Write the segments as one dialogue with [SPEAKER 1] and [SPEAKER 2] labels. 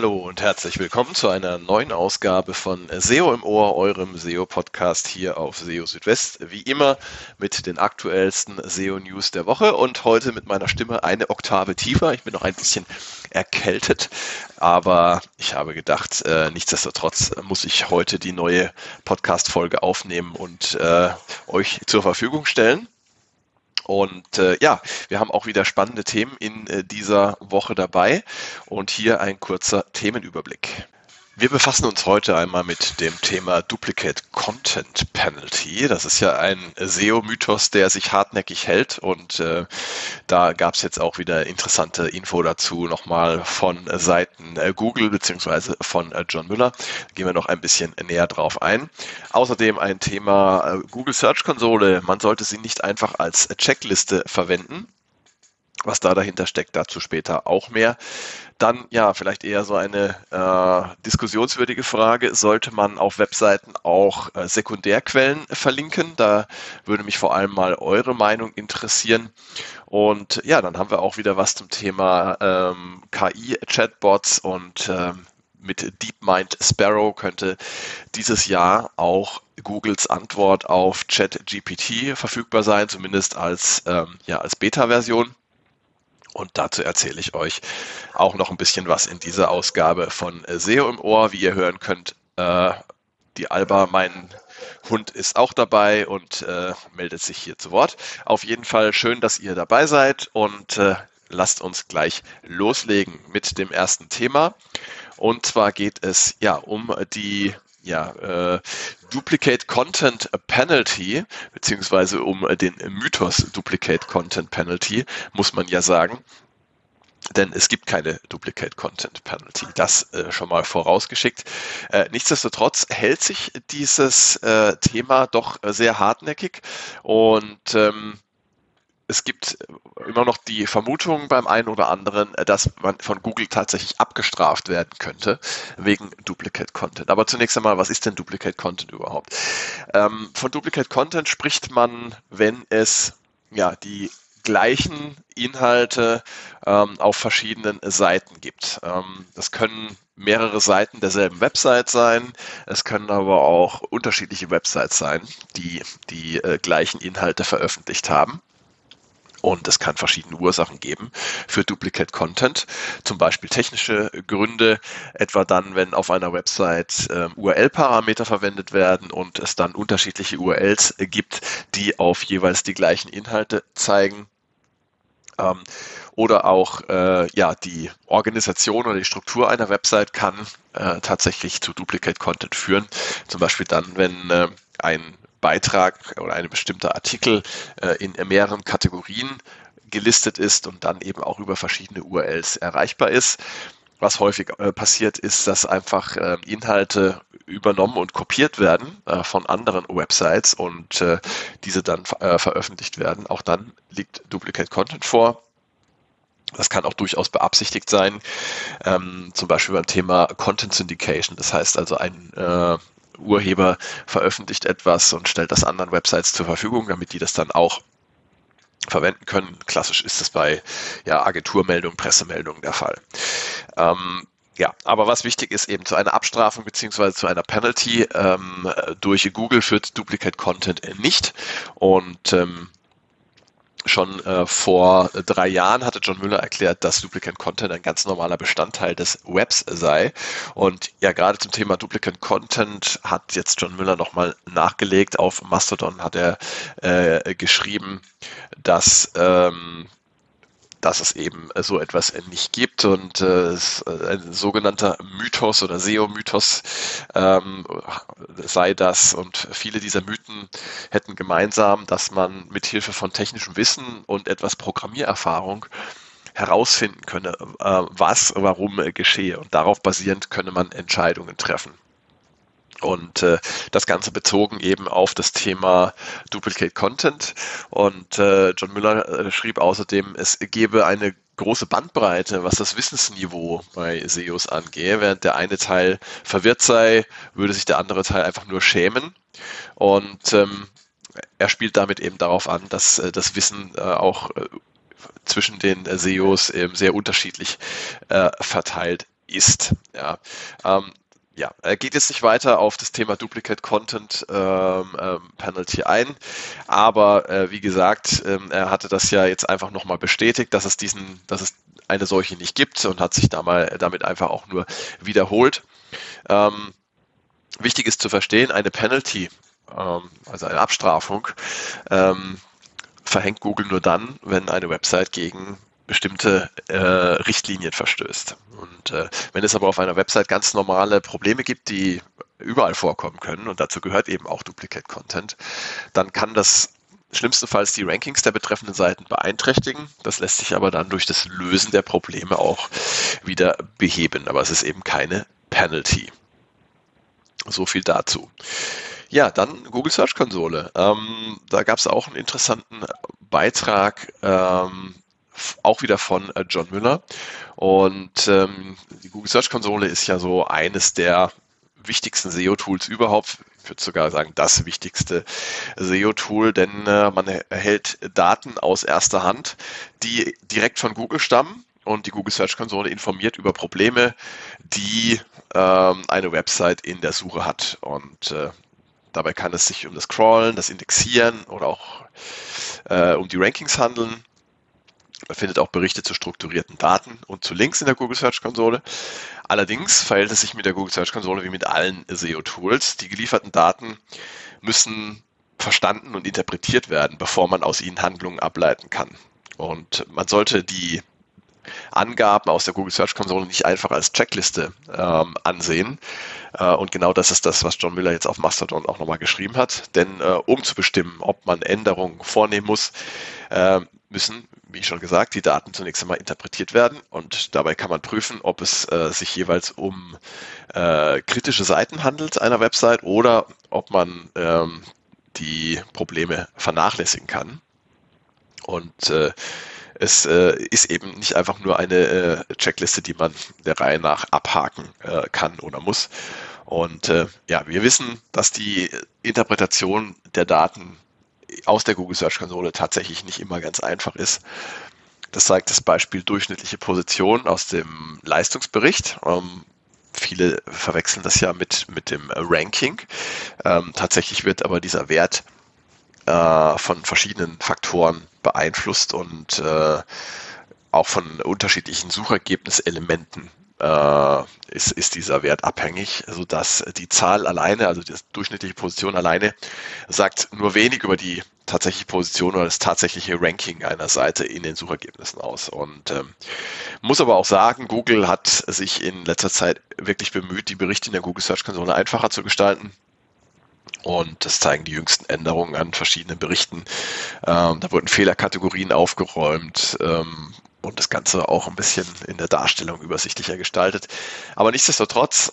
[SPEAKER 1] Hallo und herzlich willkommen zu einer neuen Ausgabe von SEO im Ohr, eurem SEO-Podcast hier auf SEO Südwest. Wie immer mit den aktuellsten SEO-News der Woche und heute mit meiner Stimme eine Oktave tiefer. Ich bin noch ein bisschen erkältet, aber ich habe gedacht, äh, nichtsdestotrotz muss ich heute die neue Podcast-Folge aufnehmen und äh, euch zur Verfügung stellen. Und äh, ja, wir haben auch wieder spannende Themen in äh, dieser Woche dabei. Und hier ein kurzer Themenüberblick. Wir befassen uns heute einmal mit dem Thema Duplicate Content Penalty. Das ist ja ein SEO-Mythos, der sich hartnäckig hält und äh, da gab es jetzt auch wieder interessante Info dazu nochmal von Seiten äh, Google beziehungsweise von äh, John Müller. Da gehen wir noch ein bisschen näher drauf ein. Außerdem ein Thema äh, Google Search Konsole. Man sollte sie nicht einfach als Checkliste verwenden was da dahinter steckt, dazu später auch mehr. Dann ja, vielleicht eher so eine äh, diskussionswürdige Frage, sollte man auf Webseiten auch äh, Sekundärquellen verlinken? Da würde mich vor allem mal eure Meinung interessieren. Und ja, dann haben wir auch wieder was zum Thema ähm, KI-Chatbots und ähm, mit DeepMind Sparrow könnte dieses Jahr auch Googles Antwort auf ChatGPT verfügbar sein, zumindest als, ähm, ja, als Beta-Version. Und dazu erzähle ich euch auch noch ein bisschen was in dieser Ausgabe von äh, SEO im Ohr. Wie ihr hören könnt, äh, die Alba, mein Hund, ist auch dabei und äh, meldet sich hier zu Wort. Auf jeden Fall schön, dass ihr dabei seid und äh, lasst uns gleich loslegen mit dem ersten Thema. Und zwar geht es ja um die ja, äh, Duplicate Content Penalty, beziehungsweise um den Mythos Duplicate Content Penalty, muss man ja sagen. Denn es gibt keine Duplicate Content Penalty. Das äh, schon mal vorausgeschickt. Äh, nichtsdestotrotz hält sich dieses äh, Thema doch sehr hartnäckig und ähm, es gibt immer noch die Vermutung beim einen oder anderen, dass man von Google tatsächlich abgestraft werden könnte wegen Duplicate Content. Aber zunächst einmal, was ist denn Duplicate Content überhaupt? Ähm, von Duplicate Content spricht man, wenn es ja die gleichen Inhalte ähm, auf verschiedenen Seiten gibt. Ähm, das können mehrere Seiten derselben Website sein. Es können aber auch unterschiedliche Websites sein, die die äh, gleichen Inhalte veröffentlicht haben. Und es kann verschiedene Ursachen geben für Duplicate Content. Zum Beispiel technische Gründe, etwa dann, wenn auf einer Website äh, URL-Parameter verwendet werden und es dann unterschiedliche URLs gibt, die auf jeweils die gleichen Inhalte zeigen. Ähm, oder auch äh, ja, die Organisation oder die Struktur einer Website kann äh, tatsächlich zu Duplicate Content führen. Zum Beispiel dann, wenn äh, ein Beitrag oder ein bestimmter Artikel äh, in mehreren Kategorien gelistet ist und dann eben auch über verschiedene URLs erreichbar ist. Was häufig äh, passiert, ist, dass einfach äh, Inhalte übernommen und kopiert werden äh, von anderen Websites und diese dann veröffentlicht werden. Auch dann liegt Duplicate Content vor. Das kann auch durchaus beabsichtigt sein, ähm, zum Beispiel beim Thema Content Syndication. Das heißt also ein äh, Urheber veröffentlicht etwas und stellt das anderen Websites zur Verfügung, damit die das dann auch verwenden können. Klassisch ist es bei ja, Agenturmeldungen, Pressemeldungen der Fall. Ähm, ja, aber was wichtig ist, eben zu einer Abstrafung beziehungsweise zu einer Penalty ähm, durch Google führt Duplicate Content nicht. Und ähm, Schon äh, vor drei Jahren hatte John Müller erklärt, dass Duplicate Content ein ganz normaler Bestandteil des Webs sei. Und ja, gerade zum Thema Duplicate Content hat jetzt John Müller nochmal nachgelegt. Auf Mastodon hat er äh, geschrieben, dass ähm, dass es eben so etwas nicht gibt und äh, ein sogenannter Mythos oder SEO-Mythos ähm, sei das. Und viele dieser Mythen hätten gemeinsam, dass man mit Hilfe von technischem Wissen und etwas Programmiererfahrung herausfinden könne, äh, was, warum äh, geschehe. Und darauf basierend könne man Entscheidungen treffen. Und äh, das Ganze bezogen eben auf das Thema Duplicate Content. Und äh, John Müller äh, schrieb außerdem, es gebe eine große Bandbreite, was das Wissensniveau bei SEOs angehe. Während der eine Teil verwirrt sei, würde sich der andere Teil einfach nur schämen. Und ähm, er spielt damit eben darauf an, dass äh, das Wissen äh, auch äh, zwischen den SEOs eben sehr unterschiedlich äh, verteilt ist. Ja. Ähm, ja, er geht jetzt nicht weiter auf das Thema Duplicate Content ähm, ähm, Penalty ein, aber äh, wie gesagt, ähm, er hatte das ja jetzt einfach nochmal bestätigt, dass es diesen, dass es eine solche nicht gibt und hat sich da mal, damit einfach auch nur wiederholt. Ähm, wichtig ist zu verstehen, eine Penalty, ähm, also eine Abstrafung, ähm, verhängt Google nur dann, wenn eine Website gegen bestimmte äh, Richtlinien verstößt. Und äh, wenn es aber auf einer Website ganz normale Probleme gibt, die überall vorkommen können, und dazu gehört eben auch Duplicate Content, dann kann das schlimmstenfalls die Rankings der betreffenden Seiten beeinträchtigen. Das lässt sich aber dann durch das Lösen der Probleme auch wieder beheben. Aber es ist eben keine Penalty. So viel dazu. Ja, dann Google Search Konsole. Ähm, da gab es auch einen interessanten Beitrag ähm, auch wieder von äh, John Müller. Und ähm, die Google Search Konsole ist ja so eines der wichtigsten SEO-Tools überhaupt. Ich würde sogar sagen, das wichtigste SEO-Tool, denn äh, man erhält Daten aus erster Hand, die direkt von Google stammen. Und die Google Search Konsole informiert über Probleme, die ähm, eine Website in der Suche hat. Und äh, dabei kann es sich um das Crawlen, das Indexieren oder auch äh, um die Rankings handeln. Man findet auch Berichte zu strukturierten Daten und zu Links in der Google Search Konsole. Allerdings verhält es sich mit der Google Search Konsole wie mit allen SEO-Tools. Die gelieferten Daten müssen verstanden und interpretiert werden, bevor man aus ihnen Handlungen ableiten kann. Und man sollte die Angaben aus der Google Search Konsole nicht einfach als Checkliste ähm, ansehen. Äh, und genau das ist das, was John Miller jetzt auf Mastodon auch nochmal geschrieben hat. Denn äh, um zu bestimmen, ob man Änderungen vornehmen muss, äh, müssen, wie schon gesagt, die Daten zunächst einmal interpretiert werden und dabei kann man prüfen, ob es äh, sich jeweils um äh, kritische Seiten handelt einer Website oder ob man ähm, die Probleme vernachlässigen kann. Und äh, es äh, ist eben nicht einfach nur eine äh, Checkliste, die man der Reihe nach abhaken äh, kann oder muss. Und ja, wir wissen, dass die Interpretation der Daten aus der Google Search Konsole tatsächlich nicht immer ganz einfach ist. Das zeigt das Beispiel durchschnittliche Position aus dem Leistungsbericht. Ähm, viele verwechseln das ja mit, mit dem Ranking. Ähm, tatsächlich wird aber dieser Wert äh, von verschiedenen Faktoren beeinflusst und äh, auch von unterschiedlichen Suchergebniselementen äh, ist, ist dieser Wert abhängig, sodass die Zahl alleine, also die durchschnittliche Position alleine, sagt nur wenig über die tatsächliche Position oder das tatsächliche Ranking einer Seite in den Suchergebnissen aus. Und ähm, muss aber auch sagen, Google hat sich in letzter Zeit wirklich bemüht, die Berichte in der Google Search Konsole einfacher zu gestalten. Und das zeigen die jüngsten Änderungen an verschiedenen Berichten. Ähm, da wurden Fehlerkategorien aufgeräumt ähm, und das Ganze auch ein bisschen in der Darstellung übersichtlicher gestaltet. Aber nichtsdestotrotz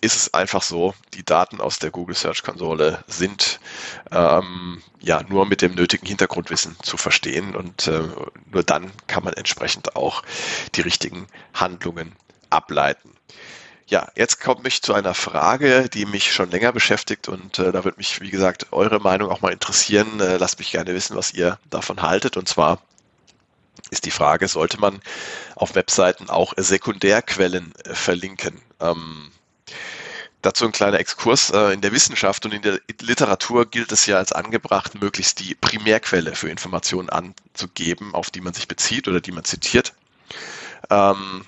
[SPEAKER 1] ist es einfach so, die Daten aus der Google Search Konsole sind ähm, ja nur mit dem nötigen Hintergrundwissen zu verstehen und äh, nur dann kann man entsprechend auch die richtigen Handlungen ableiten. Ja, jetzt komme ich zu einer Frage, die mich schon länger beschäftigt und äh, da würde mich, wie gesagt, eure Meinung auch mal interessieren. Äh, lasst mich gerne wissen, was ihr davon haltet. Und zwar ist die Frage, sollte man auf Webseiten auch Sekundärquellen äh, verlinken? Ähm, dazu ein kleiner Exkurs. Äh, in der Wissenschaft und in der Literatur gilt es ja als angebracht, möglichst die Primärquelle für Informationen anzugeben, auf die man sich bezieht oder die man zitiert. Ähm,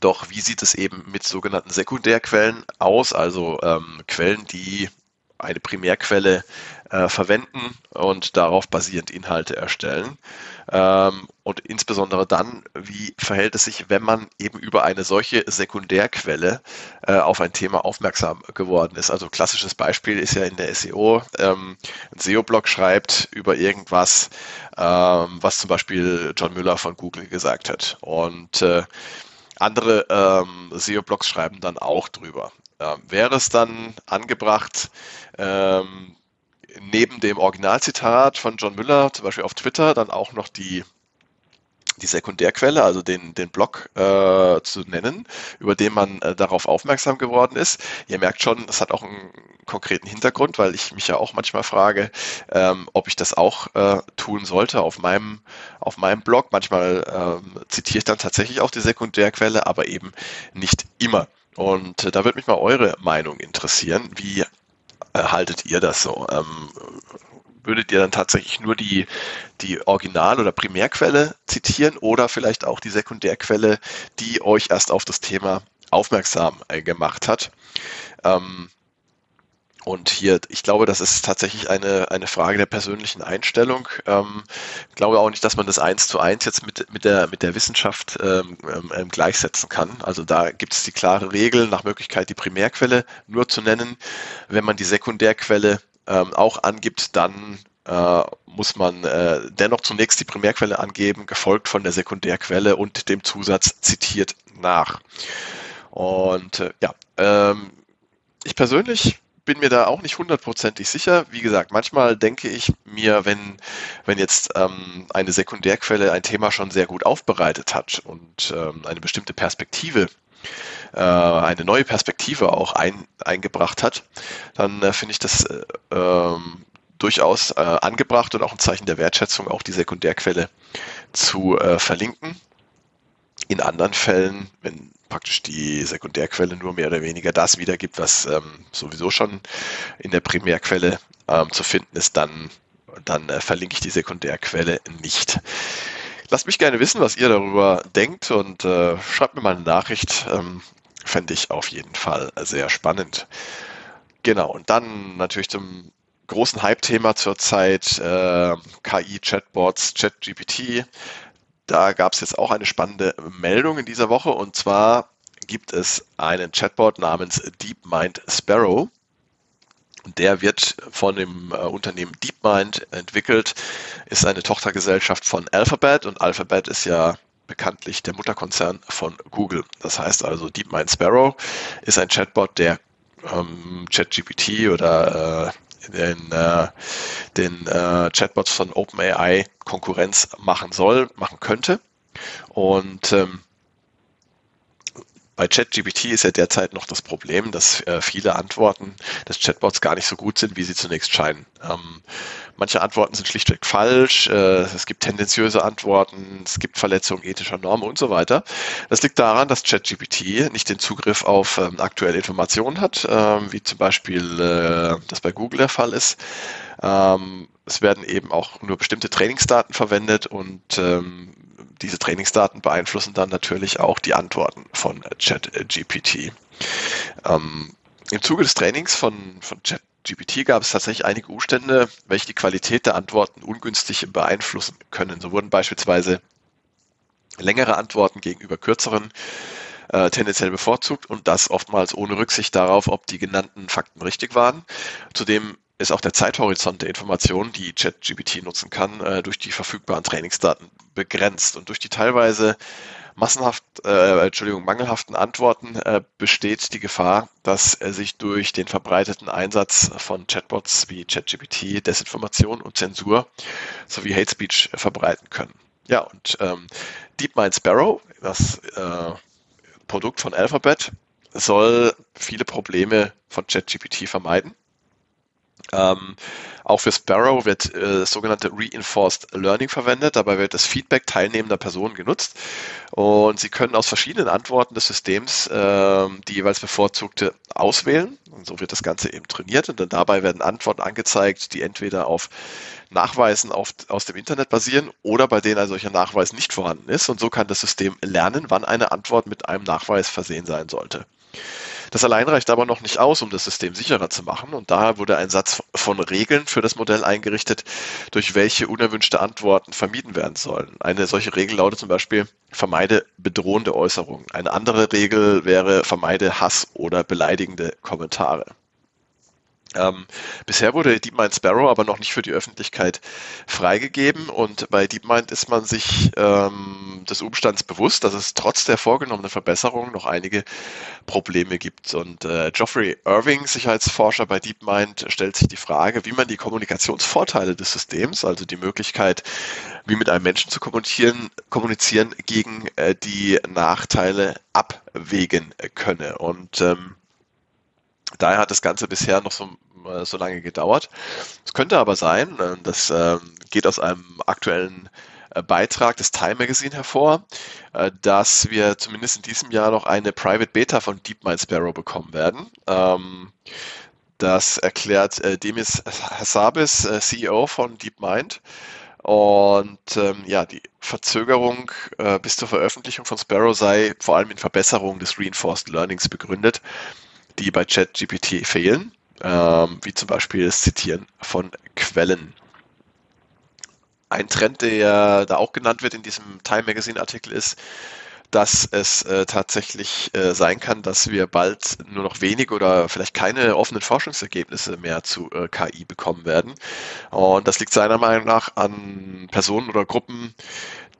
[SPEAKER 1] doch wie sieht es eben mit sogenannten Sekundärquellen aus, also ähm, Quellen, die eine Primärquelle äh, verwenden und darauf basierend Inhalte erstellen? Ähm, und insbesondere dann, wie verhält es sich, wenn man eben über eine solche Sekundärquelle äh, auf ein Thema aufmerksam geworden ist? Also klassisches Beispiel ist ja in der SEO, ähm, ein SEO-Blog schreibt über irgendwas, ähm, was zum Beispiel John Müller von Google gesagt hat. Und äh, andere ähm, SEO-Blogs schreiben dann auch drüber. Ähm, wäre es dann angebracht, ähm, neben dem Originalzitat von John Müller, zum Beispiel auf Twitter, dann auch noch die die Sekundärquelle, also den, den Blog äh, zu nennen, über den man äh, darauf aufmerksam geworden ist. Ihr merkt schon, das hat auch einen konkreten Hintergrund, weil ich mich ja auch manchmal frage, ähm, ob ich das auch äh, tun sollte auf meinem, auf meinem Blog. Manchmal ähm, zitiere ich dann tatsächlich auch die Sekundärquelle, aber eben nicht immer. Und äh, da würde mich mal eure Meinung interessieren. Wie haltet ihr das so? Ähm, würdet ihr dann tatsächlich nur die, die Original- oder Primärquelle zitieren oder vielleicht auch die Sekundärquelle, die euch erst auf das Thema aufmerksam äh, gemacht hat? Ähm, und hier, ich glaube, das ist tatsächlich eine, eine Frage der persönlichen Einstellung. Ähm, ich glaube auch nicht, dass man das eins zu eins jetzt mit, mit, der, mit der Wissenschaft ähm, ähm, gleichsetzen kann. Also da gibt es die klare Regel, nach Möglichkeit die Primärquelle nur zu nennen. Wenn man die Sekundärquelle ähm, auch angibt, dann äh, muss man äh, dennoch zunächst die Primärquelle angeben, gefolgt von der Sekundärquelle und dem Zusatz zitiert nach. Und äh, ja, ähm, ich persönlich bin mir da auch nicht hundertprozentig sicher. Wie gesagt, manchmal denke ich mir, wenn, wenn jetzt ähm, eine Sekundärquelle ein Thema schon sehr gut aufbereitet hat und ähm, eine bestimmte Perspektive äh, eine neue Perspektive auch ein, eingebracht hat, dann äh, finde ich das äh, ähm, durchaus äh, angebracht und auch ein Zeichen der Wertschätzung, auch die Sekundärquelle zu äh, verlinken. In anderen Fällen, wenn praktisch die Sekundärquelle nur mehr oder weniger das wiedergibt, was ähm, sowieso schon in der Primärquelle ähm, zu finden ist, dann, dann äh, verlinke ich die Sekundärquelle nicht. Lasst mich gerne wissen, was ihr darüber denkt und äh, schreibt mir mal eine Nachricht. Ähm, Fände ich auf jeden Fall sehr spannend. Genau, und dann natürlich zum großen Hype-Thema zurzeit äh, KI-Chatbots, ChatGPT. Da gab es jetzt auch eine spannende Meldung in dieser Woche und zwar gibt es einen Chatbot namens DeepMind Sparrow. Der wird von dem äh, Unternehmen DeepMind entwickelt, ist eine Tochtergesellschaft von Alphabet und Alphabet ist ja bekanntlich der Mutterkonzern von Google. Das heißt also, DeepMind Sparrow ist ein Chatbot, der ähm, ChatGPT oder äh, den, äh, den äh, Chatbots von OpenAI Konkurrenz machen soll, machen könnte. Und ähm, bei ChatGPT ist ja derzeit noch das Problem, dass äh, viele Antworten des Chatbots gar nicht so gut sind, wie sie zunächst scheinen. Ähm, manche Antworten sind schlichtweg falsch, äh, es gibt tendenziöse Antworten, es gibt Verletzungen ethischer Normen und so weiter. Das liegt daran, dass ChatGPT nicht den Zugriff auf ähm, aktuelle Informationen hat, ähm, wie zum Beispiel äh, das bei Google der Fall ist. Ähm, es werden eben auch nur bestimmte Trainingsdaten verwendet und ähm, diese Trainingsdaten beeinflussen dann natürlich auch die Antworten von ChatGPT. Ähm, Im Zuge des Trainings von, von ChatGPT gab es tatsächlich einige Umstände, welche die Qualität der Antworten ungünstig beeinflussen können. So wurden beispielsweise längere Antworten gegenüber kürzeren äh, tendenziell bevorzugt und das oftmals ohne Rücksicht darauf, ob die genannten Fakten richtig waren. Zudem ist auch der Zeithorizont der Informationen, die ChatGPT nutzen kann, äh, durch die verfügbaren Trainingsdaten begrenzt. Und durch die teilweise massenhaft, äh, Entschuldigung, mangelhaften Antworten äh, besteht die Gefahr, dass äh, sich durch den verbreiteten Einsatz von Chatbots wie ChatGPT Desinformation und Zensur sowie Hate Speech verbreiten können. Ja, und ähm, DeepMind Sparrow, das äh, Produkt von Alphabet, soll viele Probleme von ChatGPT vermeiden ähm, auch für Sparrow wird äh, das sogenannte Reinforced Learning verwendet. Dabei wird das Feedback teilnehmender Personen genutzt und Sie können aus verschiedenen Antworten des Systems äh, die jeweils bevorzugte auswählen. Und so wird das Ganze eben trainiert und dann dabei werden Antworten angezeigt, die entweder auf Nachweisen auf, aus dem Internet basieren oder bei denen ein solcher Nachweis nicht vorhanden ist. Und so kann das System lernen, wann eine Antwort mit einem Nachweis versehen sein sollte. Das allein reicht aber noch nicht aus, um das System sicherer zu machen. Und daher wurde ein Satz von Regeln für das Modell eingerichtet, durch welche unerwünschte Antworten vermieden werden sollen. Eine solche Regel lautet zum Beispiel, vermeide bedrohende Äußerungen. Eine andere Regel wäre, vermeide Hass oder beleidigende Kommentare. Ähm, bisher wurde DeepMind Sparrow aber noch nicht für die Öffentlichkeit freigegeben und bei DeepMind ist man sich ähm, des Umstands bewusst, dass es trotz der vorgenommenen Verbesserungen noch einige Probleme gibt. Und äh, Geoffrey Irving, Sicherheitsforscher bei DeepMind, stellt sich die Frage, wie man die Kommunikationsvorteile des Systems, also die Möglichkeit, wie mit einem Menschen zu kommunizieren, kommunizieren gegen äh, die Nachteile abwägen könne. Und ähm, Daher hat das Ganze bisher noch so, äh, so lange gedauert. Es könnte aber sein, äh, das ähm, geht aus einem aktuellen äh, Beitrag des Time Magazine hervor, dass wir zumindest in diesem Jahr noch eine Private Beta von DeepMind Sparrow bekommen werden. Ähm, das erklärt Demis Hassabis, CEO von DeepMind. Und ähm, ja, die Verzögerung äh, bis zur Veröffentlichung von Sparrow sei vor allem in Verbesserung des Reinforced Learnings begründet die bei ChatGPT fehlen, ähm, wie zum Beispiel das Zitieren von Quellen. Ein Trend, der da auch genannt wird in diesem Time Magazine Artikel ist, dass es äh, tatsächlich äh, sein kann, dass wir bald nur noch wenig oder vielleicht keine offenen Forschungsergebnisse mehr zu äh, KI bekommen werden. Und das liegt seiner Meinung nach an Personen oder Gruppen,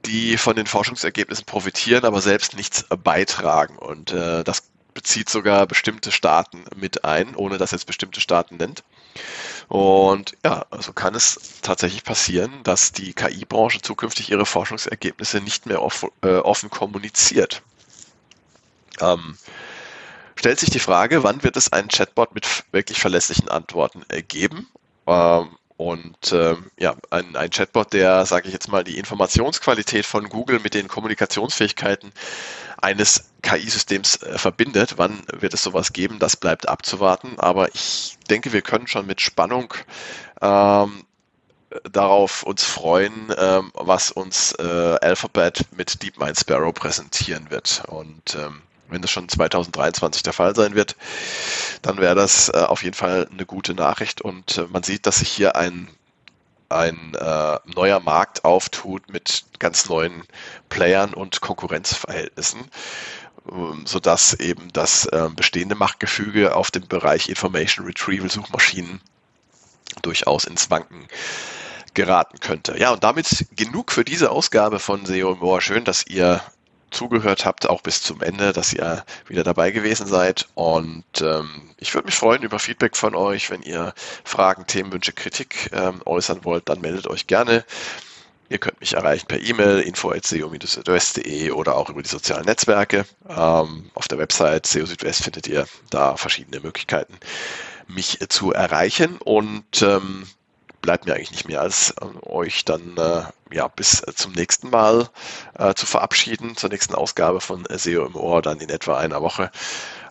[SPEAKER 1] die von den Forschungsergebnissen profitieren, aber selbst nichts beitragen. Und äh, das bezieht sogar bestimmte Staaten mit ein, ohne dass jetzt bestimmte Staaten nennt. Und ja, also kann es tatsächlich passieren, dass die KI-Branche zukünftig ihre Forschungsergebnisse nicht mehr offen, äh, offen kommuniziert. Ähm, stellt sich die Frage, wann wird es einen Chatbot mit wirklich verlässlichen Antworten äh, geben? Ähm, und ähm, ja, ein, ein Chatbot, der, sage ich jetzt mal, die Informationsqualität von Google mit den Kommunikationsfähigkeiten eines KI-Systems äh, verbindet. Wann wird es sowas geben? Das bleibt abzuwarten. Aber ich denke, wir können schon mit Spannung ähm, darauf uns freuen, ähm, was uns äh, Alphabet mit DeepMind Sparrow präsentieren wird. Und ähm, wenn das schon 2023 der Fall sein wird, dann wäre das äh, auf jeden Fall eine gute Nachricht. Und äh, man sieht, dass sich hier ein ein äh, neuer Markt auftut mit ganz neuen Playern und Konkurrenzverhältnissen, sodass eben das äh, bestehende Machtgefüge auf dem Bereich Information Retrieval Suchmaschinen durchaus ins Wanken geraten könnte. Ja, und damit genug für diese Ausgabe von SEO More. Schön, dass ihr zugehört habt, auch bis zum Ende, dass ihr wieder dabei gewesen seid. Und ähm, ich würde mich freuen über Feedback von euch. Wenn ihr Fragen, Themenwünsche, Kritik ähm, äußern wollt, dann meldet euch gerne. Ihr könnt mich erreichen per E-Mail info.seo-südwest.de oder auch über die sozialen Netzwerke. Ähm, auf der Website SEO Südwest findet ihr da verschiedene Möglichkeiten, mich zu erreichen. Und ähm, bleibt mir eigentlich nicht mehr als äh, euch dann äh, ja bis zum nächsten Mal äh, zu verabschieden, zur nächsten Ausgabe von SEO im Ohr, dann in etwa einer Woche.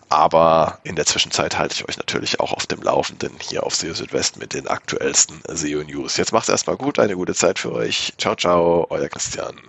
[SPEAKER 1] Aber in der Zwischenzeit halte ich euch natürlich auch auf dem Laufenden hier auf SEO Südwest mit den aktuellsten SEO News. Jetzt macht's erstmal gut, eine gute Zeit für euch. Ciao, ciao, euer Christian.